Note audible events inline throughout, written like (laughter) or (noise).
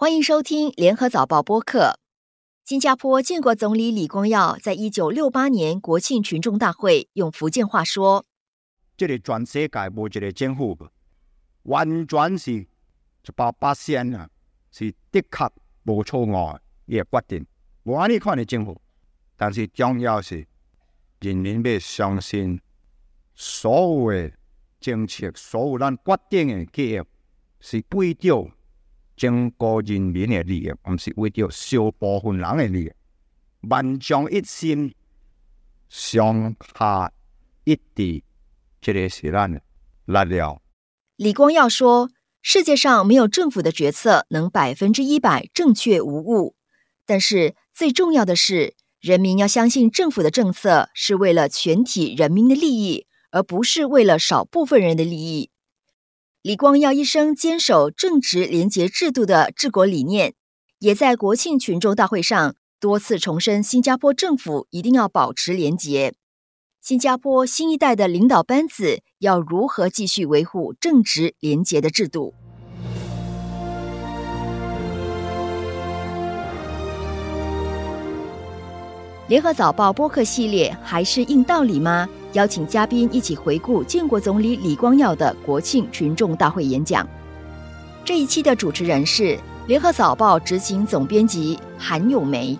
欢迎收听联合早报播客。新加坡建国总理李光耀在一九六八年国庆群众大会用福建话说：“这个全世界无一个政府，完全是一百八线啊，是的确无错误也决定。无安尼看的政府，但是重要是人民要相信所有的政策，所有咱决定的计划是为着。”整个人民的利益，毋是为着小部分人的利益。万众一心，上下一致，这个是咱的力量。李光耀说：“世界上没有政府的决策能百分之一百正确无误，但是最重要的是，人民要相信政府的政策是为了全体人民的利益，而不是为了少部分人的利益。”李光耀一生坚守正直廉洁制度的治国理念，也在国庆群众大会上多次重申，新加坡政府一定要保持廉洁。新加坡新一代的领导班子要如何继续维护正直廉洁的制度？联合早报播客系列还是硬道理吗？邀请嘉宾一起回顾建国总理李光耀的国庆群众大会演讲。这一期的主持人是联合早报执行总编辑韩永梅。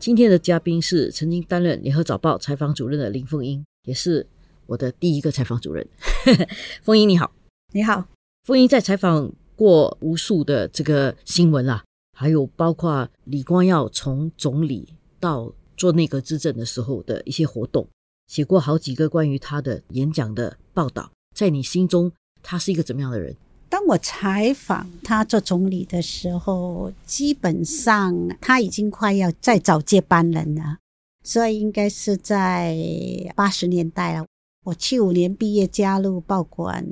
今天的嘉宾是曾经担任联合早报采访主任的林凤英，也是我的第一个采访主任。(laughs) 凤英你好，你好。凤英在采访过无数的这个新闻啦，还有包括李光耀从总理到做内阁执政的时候的一些活动。写过好几个关于他的演讲的报道，在你心中，他是一个怎么样的人？当我采访他做总理的时候，基本上他已经快要再找接班人了，所以应该是在八十年代了。我七五年毕业加入报馆，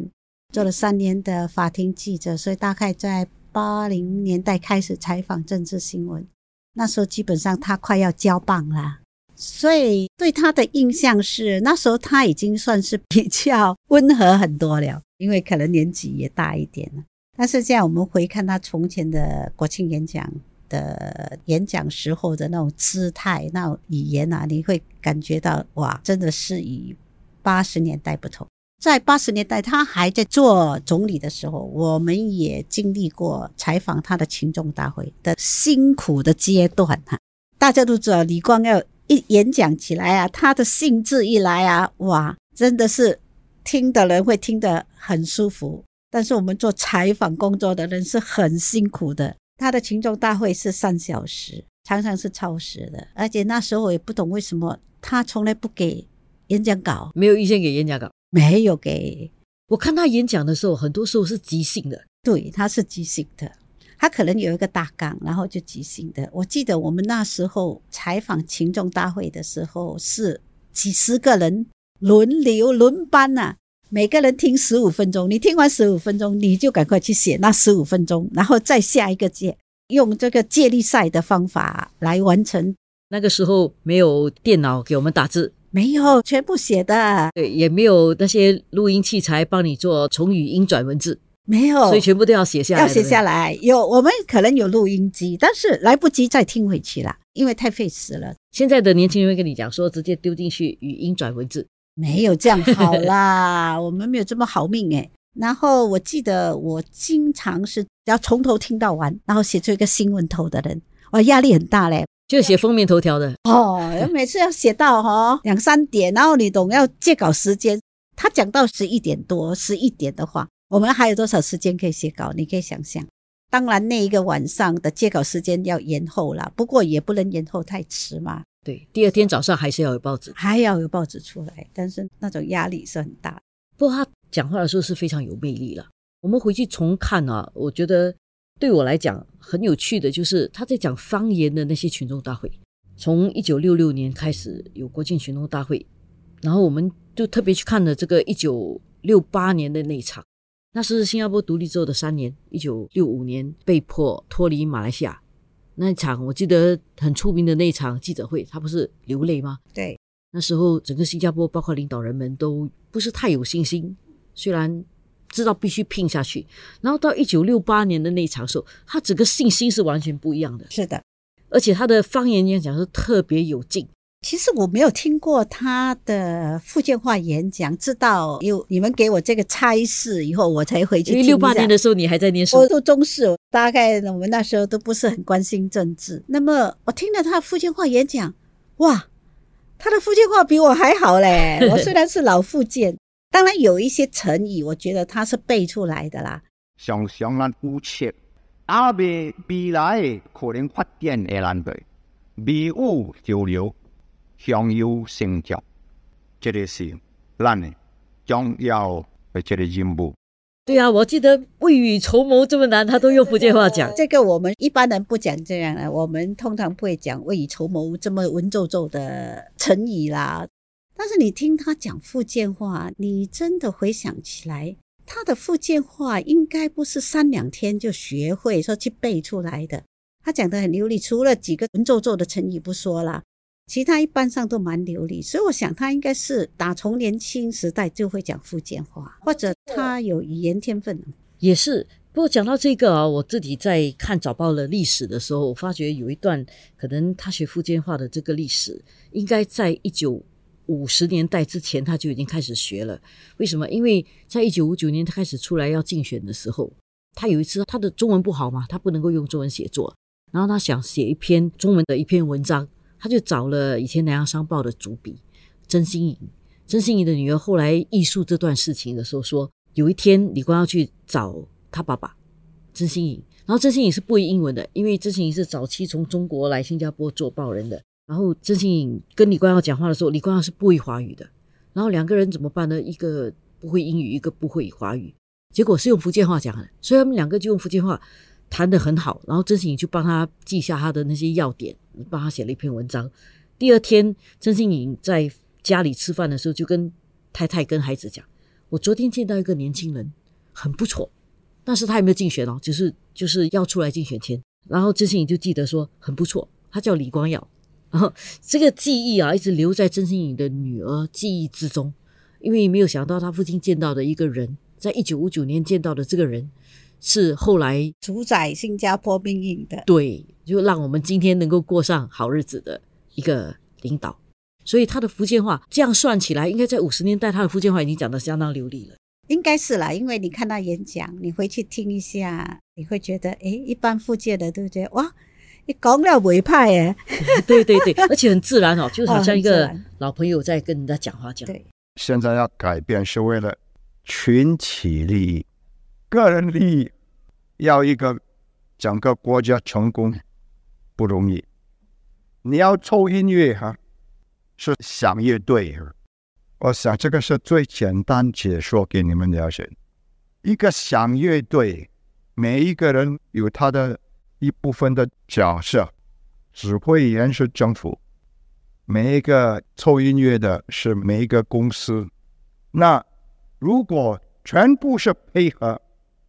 做了三年的法庭记者，所以大概在八零年代开始采访政治新闻。那时候基本上他快要交棒了。所以对他的印象是，那时候他已经算是比较温和很多了，因为可能年纪也大一点了。但是现在我们回看他从前的国庆演讲的演讲时候的那种姿态、那种语言啊，你会感觉到哇，真的是与八十年代不同。在八十年代他还在做总理的时候，我们也经历过采访他的群众大会的辛苦的阶段哈。大家都知道李光耀。一演讲起来啊，他的兴致一来啊，哇，真的是听的人会听得很舒服。但是我们做采访工作的人是很辛苦的。他的群众大会是三小时，常常是超时的。而且那时候我也不懂为什么他从来不给演讲稿，没有预先给演讲稿，没有给。我看他演讲的时候，很多时候是即兴的。对，他是即兴的。他可能有一个大纲，然后就即兴的。我记得我们那时候采访群众大会的时候，是几十个人轮流轮班呐，每个人听十五分钟。你听完十五分钟，你就赶快去写那十五分钟，然后再下一个借，用这个借力赛的方法来完成。那个时候没有电脑给我们打字，没有全部写的，对，也没有那些录音器材帮你做从语音转文字。没有，所以全部都要写下来。要写下来，有我们可能有录音机，但是来不及再听回去了，因为太费时了。现在的年轻人会跟你讲说，直接丢进去语音转文字，没有这样好啦，(laughs) 我们没有这么好命哎。然后我记得我经常是要从头听到完，然后写出一个新闻头的人，哇，压力很大嘞，就写封面头条的哦。每次要写到哈 (laughs) 两三点，然后你懂要借稿时间，他讲到十一点多、十一点的话。我们还有多少时间可以写稿？你可以想象。当然，那一个晚上的接稿时间要延后了，不过也不能延后太迟嘛。对，第二天早上还是要有报纸，还要有报纸出来。但是那种压力是很大。不过他讲话的时候是非常有魅力了。我们回去重看啊，我觉得对我来讲很有趣的就是他在讲方言的那些群众大会。从一九六六年开始有国庆群众大会，然后我们就特别去看了这个一九六八年的那场。那是新加坡独立之后的三年，一九六五年被迫脱离马来西亚那一场，我记得很出名的那一场记者会，他不是流泪吗？对，那时候整个新加坡包括领导人们都不是太有信心。虽然知道必须拼下去。然后到一九六八年的那一场时候，他整个信心是完全不一样的，是的。而且他的方言演讲是特别有劲。其实我没有听过他的福建话演讲，直到有你们给我这个差事以后，我才回去听。因为六八年的时候你还在念书，我读中视，大概我们那时候都不是很关心政治。那么我听了他的福建话演讲，哇，他的福建话比我还好嘞！(laughs) 我虽然是老福建，当然有一些成语，我觉得他是背出来的啦。想想咱夫妻，阿未未来可能发展的南北，未雨交流。享有成就，这个是咱的重要的这个任务。对啊，我记得未雨绸缪这么难，他都用福建话讲。这个我们一般人不讲这样的，我们通常不会讲未雨绸缪这么文绉绉的成语啦。但是你听他讲福建话，你真的回想起来，他的福建话应该不是三两天就学会说去背出来的。他讲的很流利，除了几个文绉绉的成语不说啦。其他一般上都蛮流利，所以我想他应该是打从年轻时代就会讲福建话，或者他有语言天分。也是，不过讲到这个啊，我自己在看早报的历史的时候，我发觉有一段可能他学福建话的这个历史，应该在一九五十年代之前他就已经开始学了。为什么？因为在一九五九年他开始出来要竞选的时候，他有一次他的中文不好嘛，他不能够用中文写作，然后他想写一篇中文的一篇文章。他就找了以前《南洋商报》的主笔曾心颖，曾心颖的女儿后来忆述这段事情的时候说，有一天李光耀去找他爸爸曾心颖，然后曾心颖是不会英文的，因为曾心颖是早期从中国来新加坡做报人的，然后曾心颖跟李光耀讲话的时候，李光耀是不会华语的，然后两个人怎么办呢？一个不会英语，一个不会华语，结果是用福建话讲的，所以他们两个就用福建话。谈得很好，然后曾心颖就帮他记下他的那些要点，帮他写了一篇文章。第二天，曾心颖在家里吃饭的时候，就跟太太跟孩子讲：“我昨天见到一个年轻人，很不错，但是他有没有竞选哦？就是就是要出来竞选签。”然后曾心颖就记得说：“很不错，他叫李光耀。”然后这个记忆啊，一直留在曾心颖的女儿记忆之中，因为没有想到他父亲见到的一个人，在一九五九年见到的这个人。是后来主宰新加坡命运的，对，就让我们今天能够过上好日子的一个领导。所以他的福建话这样算起来，应该在五十年代，他的福建话已经讲得相当流利了。应该是啦，因为你看他演讲，你回去听一下，你会觉得，哎，一般福建的都觉得，哇，你讲了委派耶，对 (laughs) 对对，(laughs) 而且很自然哦，就好像一个老朋友在跟人家讲话讲。对，现在要改变是为了群体利益。个人利益要一个整个国家成功不容易。你要凑音乐哈，是响乐队。我想这个是最简单解说给你们了解。一个响乐队，每一个人有他的一部分的角色，指挥员是政府，每一个凑音乐的是每一个公司。那如果全部是配合。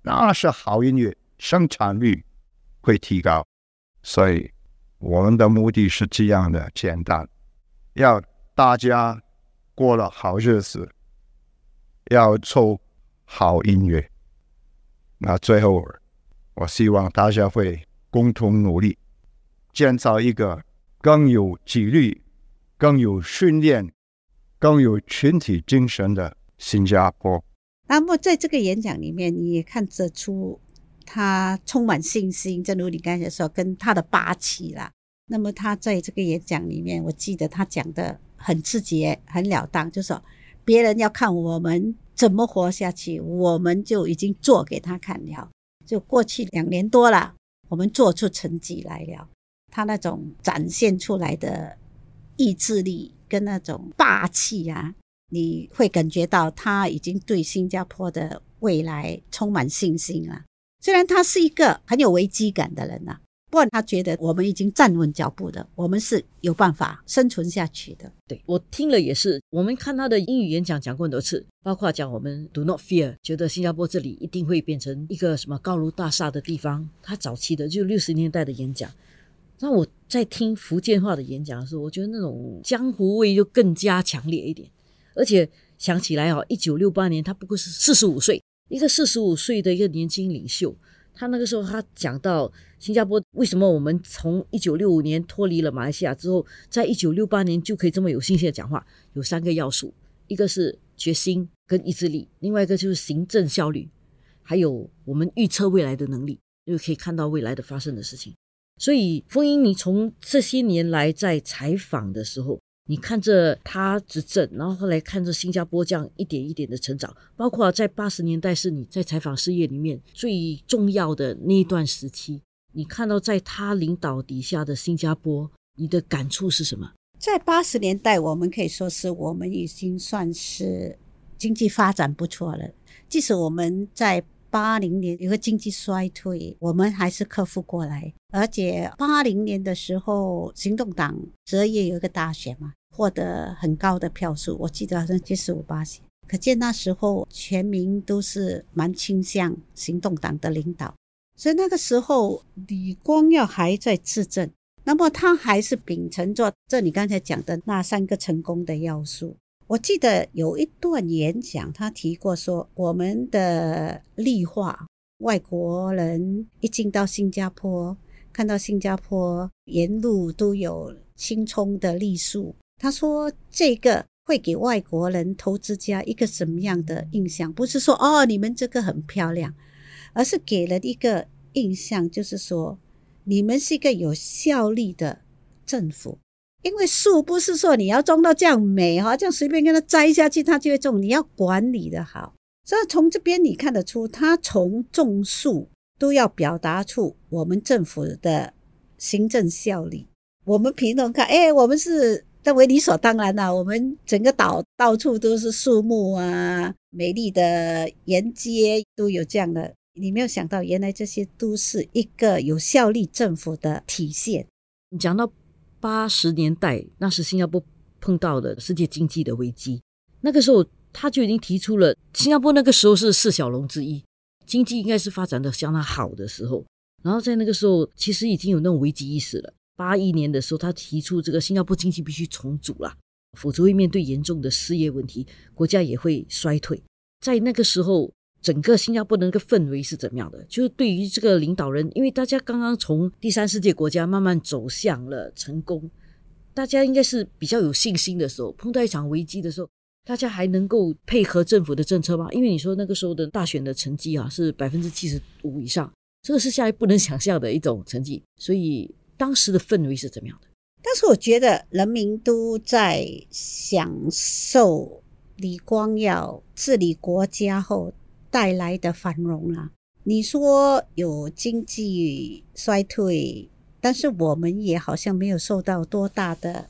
那是好音乐，生产率会提高，所以我们的目的是这样的简单：要大家过了好日子，要奏好音乐。那最后，我希望大家会共同努力，建造一个更有纪律、更有训练、更有群体精神的新加坡。那么在这个演讲里面，你也看得出他充满信心，正如你刚才说，跟他的霸气啦。那么他在这个演讲里面，我记得他讲的很直接、很了当，就说别人要看我们怎么活下去，我们就已经做给他看了。就过去两年多了，我们做出成绩来了。他那种展现出来的意志力跟那种霸气啊。你会感觉到他已经对新加坡的未来充满信心了。虽然他是一个很有危机感的人呐，不过他觉得我们已经站稳脚步的，我们是有办法生存下去的。对我听了也是，我们看他的英语演讲讲过很多次，包括讲我们 Do not fear，觉得新加坡这里一定会变成一个什么高楼大厦的地方。他早期的就六十年代的演讲，那我在听福建话的演讲的时候，我觉得那种江湖味就更加强烈一点。而且想起来哦，一九六八年他不过是四十五岁，一个四十五岁的一个年轻领袖，他那个时候他讲到新加坡为什么我们从一九六五年脱离了马来西亚之后，在一九六八年就可以这么有信心的讲话，有三个要素，一个是决心跟意志力，另外一个就是行政效率，还有我们预测未来的能力，就可以看到未来的发生的事情。所以，风英，你从这些年来在采访的时候，你看着他执政，然后后来看着新加坡这样一点一点的成长，包括在八十年代是你在采访事业里面最重要的那一段时期，你看到在他领导底下的新加坡，你的感触是什么？在八十年代，我们可以说是我们已经算是经济发展不错了，即使我们在。八零年有个经济衰退，我们还是克服过来。而且八零年的时候，行动党十二月有一个大选嘛，获得很高的票数，我记得好像七十五八选。可见那时候全民都是蛮倾向行动党的领导，所以那个时候李光耀还在执政，那么他还是秉承着这你刚才讲的那三个成功的要素。我记得有一段演讲，他提过说，我们的绿化，外国人一进到新加坡，看到新加坡沿路都有青葱的绿树，他说这个会给外国人投资家一个什么样的印象？不是说哦，你们这个很漂亮，而是给了一个印象，就是说你们是一个有效力的政府。因为树不是说你要种到这样美哈，这样随便跟它摘下去它就会种。你要管理的好，所以从这边你看得出，他从种树都要表达出我们政府的行政效率。我们平常看，哎，我们是认为理所当然呐，我们整个岛到处都是树木啊，美丽的沿街都有这样的。你没有想到，原来这些都是一个有效力政府的体现。你讲到。八十年代，那是新加坡碰到的世界经济的危机。那个时候，他就已经提出了，新加坡那个时候是四小龙之一，经济应该是发展的相当好的时候。然后在那个时候，其实已经有那种危机意识了。八一年的时候，他提出这个新加坡经济必须重组了，否则会面对严重的失业问题，国家也会衰退。在那个时候。整个新加坡的那个氛围是怎么样的？就是对于这个领导人，因为大家刚刚从第三世界国家慢慢走向了成功，大家应该是比较有信心的时候。碰到一场危机的时候，大家还能够配合政府的政策吗？因为你说那个时候的大选的成绩啊是百分之七十五以上，这个是下来不能想象的一种成绩。所以当时的氛围是怎么样的？但是我觉得人民都在享受李光耀治理国家后。带来的繁荣啦，你说有经济衰退，但是我们也好像没有受到多大的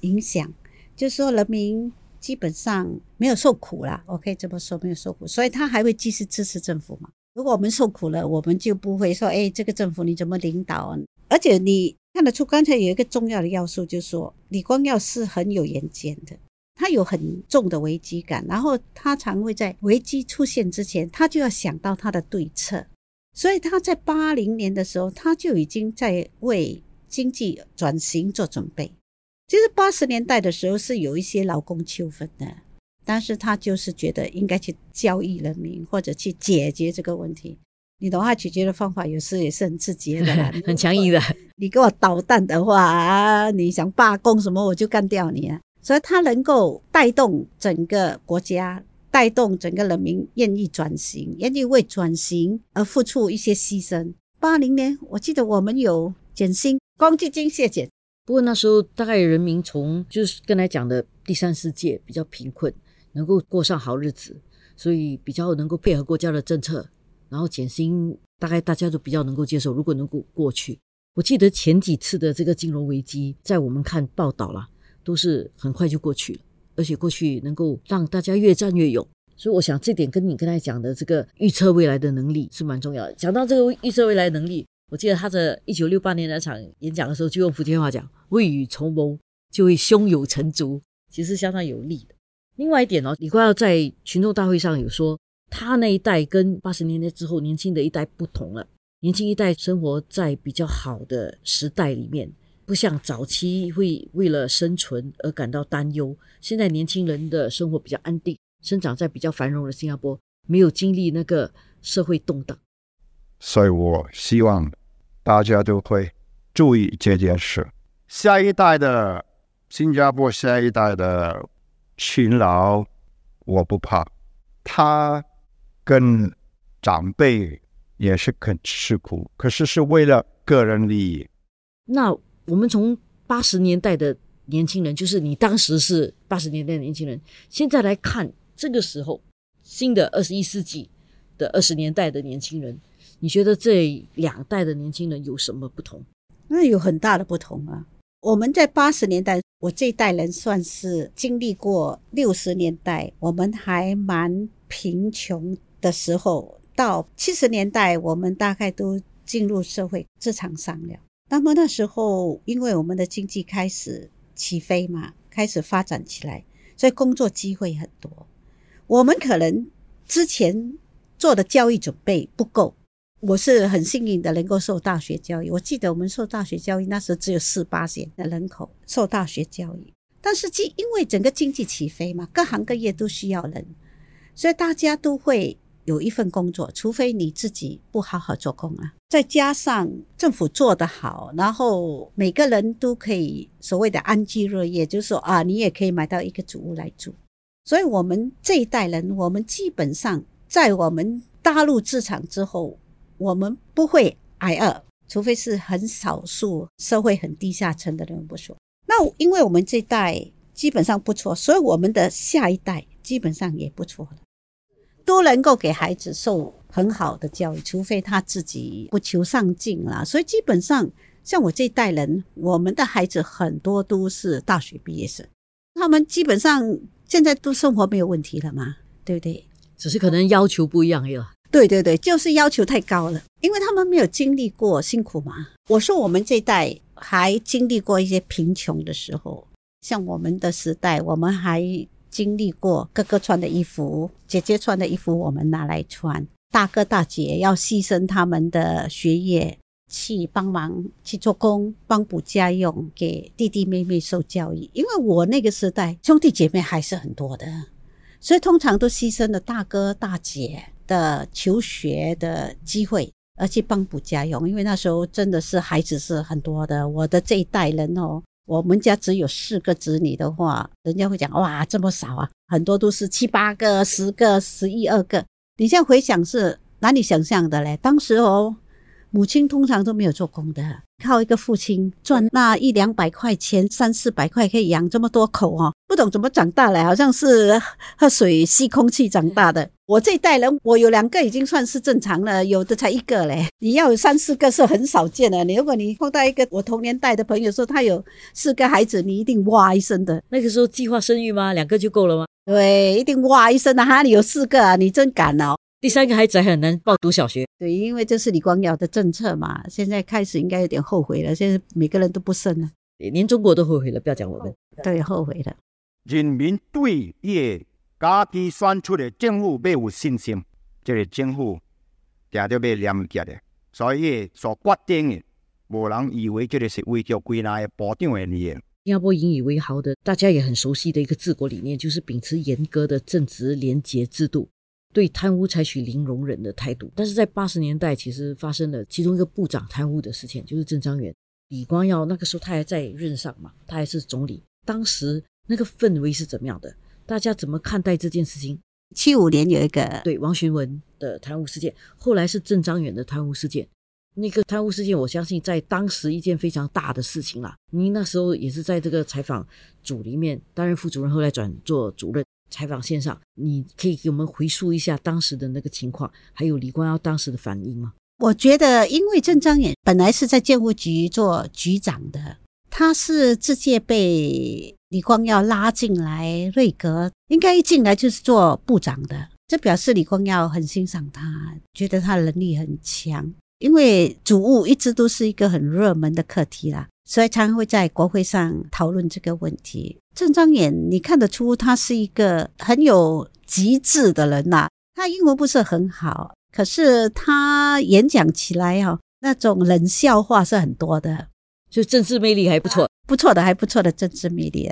影响，就是说人民基本上没有受苦啦。我可以这么说，没有受苦，所以他还会继续支持政府嘛？如果我们受苦了，我们就不会说，哎，这个政府你怎么领导？而且你看得出，刚才有一个重要的要素，就是说李光耀是很有远见的。他有很重的危机感，然后他常会在危机出现之前，他就要想到他的对策。所以他在八零年的时候，他就已经在为经济转型做准备。其实八十年代的时候是有一些劳工纠纷的，但是他就是觉得应该去教育人民，或者去解决这个问题。你的话，解决的方法有时也是很直接的，(laughs) 很强硬的。你给我捣蛋的话啊，你想罢工什么，我就干掉你啊！所以它能够带动整个国家，带动整个人民愿意转型，愿意为转型而付出一些牺牲。八零年，我记得我们有减薪，公积金削减。不过那时候大概人民从就是刚才讲的第三世界比较贫困，能够过上好日子，所以比较能够配合国家的政策，然后减薪，大概大家都比较能够接受。如果能够过去，我记得前几次的这个金融危机，在我们看报道了。都是很快就过去了，而且过去能够让大家越战越勇，所以我想这点跟你刚才讲的这个预测未来的能力是蛮重要的。讲到这个预测未来能力，我记得他在一九六八年那场演讲的时候，就用福建话讲：“未雨绸缪，就会胸有成竹。”其实相当有利的。另外一点哦，李光耀在群众大会上有说，他那一代跟八十年代之后年轻的一代不同了，年轻一代生活在比较好的时代里面。不像早期会为了生存而感到担忧，现在年轻人的生活比较安定，生长在比较繁荣的新加坡，没有经历那个社会动荡。所以我希望大家都会注意这件事。下一代的新加坡，下一代的勤劳，我不怕。他跟长辈也是肯吃苦，可是是为了个人利益。那我们从八十年代的年轻人，就是你当时是八十年代的年轻人，现在来看这个时候新的二十一世纪的二十年代的年轻人，你觉得这两代的年轻人有什么不同？那有很大的不同啊！我们在八十年代，我这一代人算是经历过六十年代，我们还蛮贫穷的时候，到七十年代，我们大概都进入社会职场上了。那么那时候，因为我们的经济开始起飞嘛，开始发展起来，所以工作机会很多。我们可能之前做的教育准备不够。我是很幸运的，能够受大学教育。我记得我们受大学教育那时只有四八线的人口受大学教育，但是经因为整个经济起飞嘛，各行各业都需要人，所以大家都会有一份工作，除非你自己不好好做工啊。再加上政府做得好，然后每个人都可以所谓的安居乐业，就是说啊，你也可以买到一个主屋来住。所以我们这一代人，我们基本上在我们大陆资产之后。我们不会挨饿，除非是很少数社会很低下层的人不说。那因为我们这一代基本上不错，所以我们的下一代基本上也不错了，都能够给孩子受很好的教育，除非他自己不求上进啦。所以基本上像我这代人，我们的孩子很多都是大学毕业生，他们基本上现在都生活没有问题了嘛，对不对？只是可能要求不一样了。对对对，就是要求太高了，因为他们没有经历过辛苦嘛。我说我们这代还经历过一些贫穷的时候，像我们的时代，我们还经历过哥哥穿的衣服、姐姐穿的衣服，我们拿来穿；大哥大姐要牺牲他们的学业去帮忙去做工，帮补家用，给弟弟妹妹受教育。因为我那个时代兄弟姐妹还是很多的，所以通常都牺牲了大哥大姐。的求学的机会，而去帮补家用，因为那时候真的是孩子是很多的。我的这一代人哦，我们家只有四个子女的话，人家会讲哇这么少啊，很多都是七八个、十个、十一二个。你现在回想是哪里想象的嘞？当时哦。母亲通常都没有做工的，靠一个父亲赚那一两百块钱、三四百块可以养这么多口哦，不懂怎么长大了，好像是 (laughs) 喝水吸空气长大的。我这一代人，我有两个已经算是正常了，有的才一个嘞。你要有三四个是很少见的。你如果你碰到一个我同年代的朋友说他有四个孩子，你一定哇一声的。那个时候计划生育吗？两个就够了吗？对，一定哇一声的哈！你有四个啊，你真敢哦。第三个孩子还很难报读小学，对，因为这是李光耀的政策嘛。现在开始应该有点后悔了，现在每个人都不生了，连中国都后悔了，不要讲我们，对，后悔了。人民对伊家己选出的政府要有信心，这个政府定着要廉洁的，所以所决定的，无人以为这个是为着归纳的保障的利益。新加坡引以为豪的，大家也很熟悉的一个治国理念，就是秉持严格的正直廉洁制度。对贪污采取零容忍的态度，但是在八十年代，其实发生了其中一个部长贪污的事情，就是郑章元、李光耀。那个时候他还在任上嘛，他还是总理。当时那个氛围是怎么样的？大家怎么看待这件事情？七五年有一个对王询文的贪污事件，后来是郑章元的贪污事件。那个贪污事件，我相信在当时一件非常大的事情啦。您那时候也是在这个采访组里面担任副主任，后来转做主任。采访线上，你可以给我们回溯一下当时的那个情况，还有李光耀当时的反应吗？我觉得，因为郑章远本来是在建物局做局长的，他是直接被李光耀拉进来瑞格，应该一进来就是做部长的，这表示李光耀很欣赏他，觉得他能力很强。因为主务一直都是一个很热门的课题啦。所以常常会在国会上讨论这个问题。郑章远，你看得出他是一个很有极致的人呐。他英文不是很好，可是他演讲起来哦，那种冷笑话是很多的，就政治魅力还不错，不错的，还不错的政治魅力。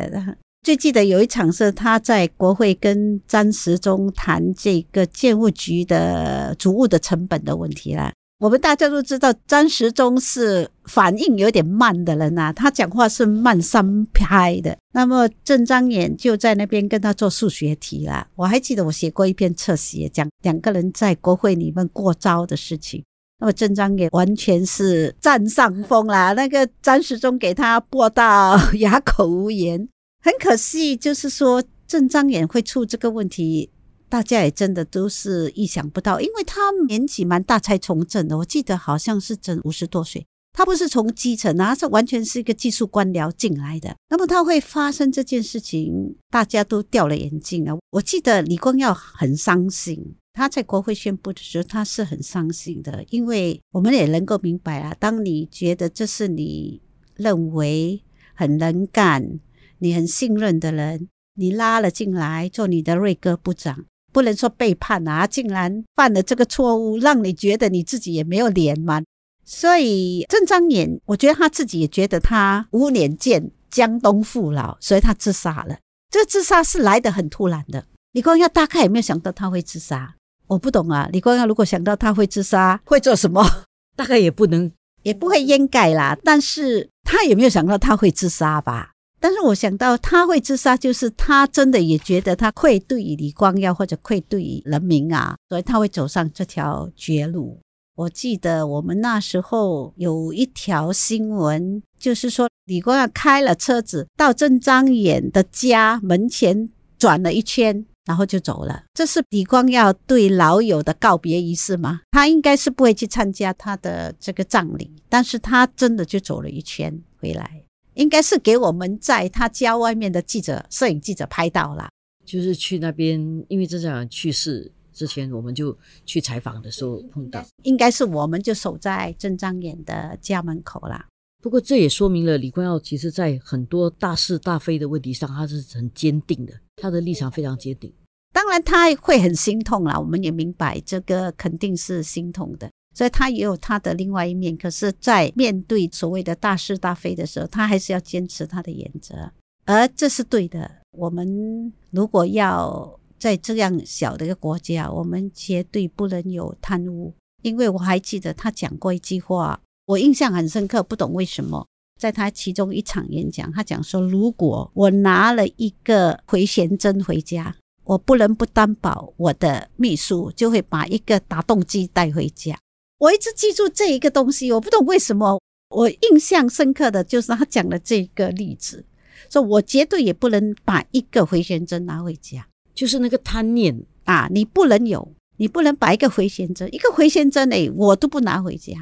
最记得有一场是他在国会跟张时中谈这个建物局的主物的成本的问题啦。我们大家都知道，张时中是反应有点慢的人呐，他讲话是慢三拍的。那么郑张衍就在那边跟他做数学题啦。我还记得我写过一篇侧写，讲两个人在国会里面过招的事情。那么郑张衍完全是占上风啦，那个张时中给他拨到哑口无言。很可惜，就是说郑张衍会出这个问题。大家也真的都是意想不到，因为他年纪蛮大才从政的，我记得好像是整五十多岁。他不是从基层啊，是完全是一个技术官僚进来的。那么他会发生这件事情，大家都掉了眼镜啊！我记得李光耀很伤心，他在国会宣布的时候，他是很伤心的，因为我们也能够明白啊，当你觉得这是你认为很能干、你很信任的人，你拉了进来做你的瑞哥部长。不能说背叛啊！竟然犯了这个错误，让你觉得你自己也没有脸吗？所以郑张衍，我觉得他自己也觉得他无脸见江东父老，所以他自杀了。这个自杀是来得很突然的。李光耀大概也没有想到他会自杀，我不懂啊。李光耀如果想到他会自杀，会做什么？(laughs) 大概也不能，也不会掩盖啦。但是他也没有想到他会自杀吧？但是我想到他会自杀，就是他真的也觉得他愧对于李光耀或者愧对于人民啊，所以他会走上这条绝路。我记得我们那时候有一条新闻，就是说李光耀开了车子到郑张衍的家门前转了一圈，然后就走了。这是李光耀对老友的告别仪式吗？他应该是不会去参加他的这个葬礼，但是他真的就走了一圈回来。应该是给我们在他家外面的记者、摄影记者拍到了，就是去那边，因为这样去世之前，我们就去采访的时候碰到。应该是我们就守在郑张衍的家门口啦。不过这也说明了李光耀其实在很多大是大非的问题上，他是很坚定的，他的立场非常坚定。当然他会很心痛啦，我们也明白这个肯定是心痛的。所以他也有他的另外一面，可是，在面对所谓的大是大非的时候，他还是要坚持他的原则，而这是对的。我们如果要在这样小的一个国家，我们绝对不能有贪污。因为我还记得他讲过一句话，我印象很深刻，不懂为什么，在他其中一场演讲，他讲说，如果我拿了一个回旋针回家，我不能不担保我的秘书就会把一个打洞机带回家。我一直记住这一个东西，我不懂为什么，我印象深刻的就是他讲的这个例子，说我绝对也不能把一个回旋针拿回家，就是那个贪念啊，你不能有，你不能把一个回旋针，一个回旋针诶，我都不拿回家，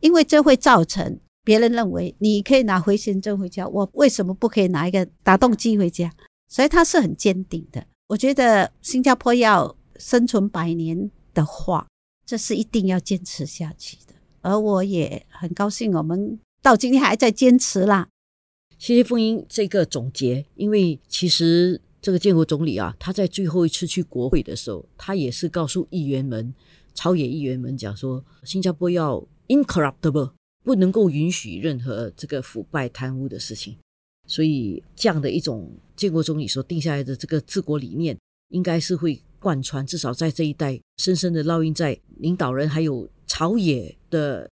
因为这会造成别人认为你可以拿回旋针回家，我为什么不可以拿一个打洞机回家？所以他是很坚定的。我觉得新加坡要生存百年的话。这是一定要坚持下去的，而我也很高兴，我们到今天还在坚持啦。谢谢凤英这个总结，因为其实这个建国总理啊，他在最后一次去国会的时候，他也是告诉议员们、朝野议员们讲说，新加坡要 incorruptible，不能够允许任何这个腐败贪污的事情。所以这样的一种建国总理所定下来的这个治国理念，应该是会。贯穿至少在这一代深深的烙印在领导人还有朝野的，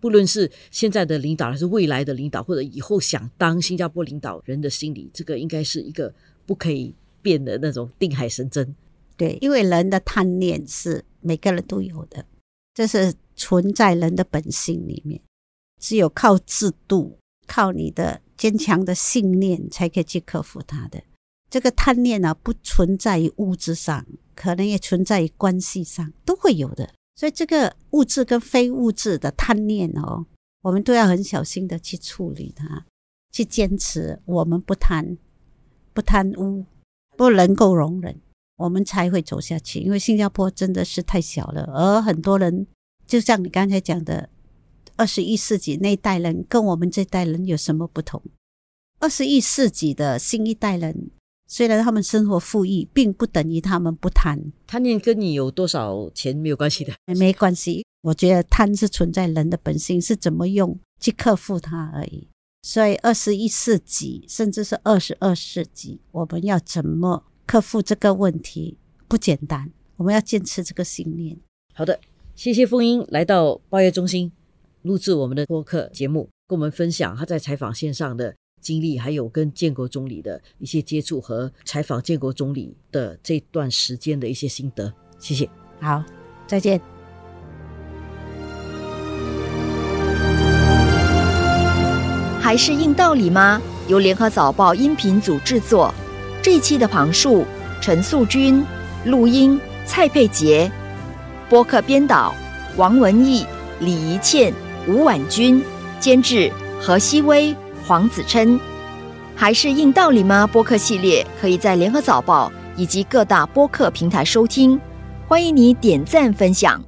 不论是现在的领导还是未来的领导，或者以后想当新加坡领导人的心理，这个应该是一个不可以变的那种定海神针。对，因为人的贪念是每个人都有的，这是存在人的本性里面，只有靠制度、靠你的坚强的信念，才可以去克服它的。这个贪念呢，不存在于物质上。可能也存在于关系上，都会有的。所以这个物质跟非物质的贪念哦，我们都要很小心的去处理它，去坚持我们不贪、不贪污，不能够容忍，我们才会走下去。因为新加坡真的是太小了，而很多人就像你刚才讲的，二十一世纪那一代人跟我们这代人有什么不同？二十一世纪的新一代人。虽然他们生活富裕，并不等于他们不贪。贪念跟你有多少钱没有关系的，没关系。我觉得贪是存在人的本性，是怎么用去克服它而已。所以二十一世纪，甚至是二十二世纪，我们要怎么克服这个问题？不简单，我们要坚持这个信念。好的，谢谢凤英来到报业中心录制我们的播客节目，跟我们分享他在采访线上的经历，还有跟建国总理的一些接触和采访建国总理的这段时间的一些心得。谢谢，好，再见。还是硬道理吗？由联合早报音频组制作，这一期的旁述陈素君，录音蔡佩杰，播客编导王文义、李怡倩、吴婉君，监制何希微、黄子琛。还是硬道理吗？播客系列可以在联合早报以及各大播客平台收听，欢迎你点赞分享。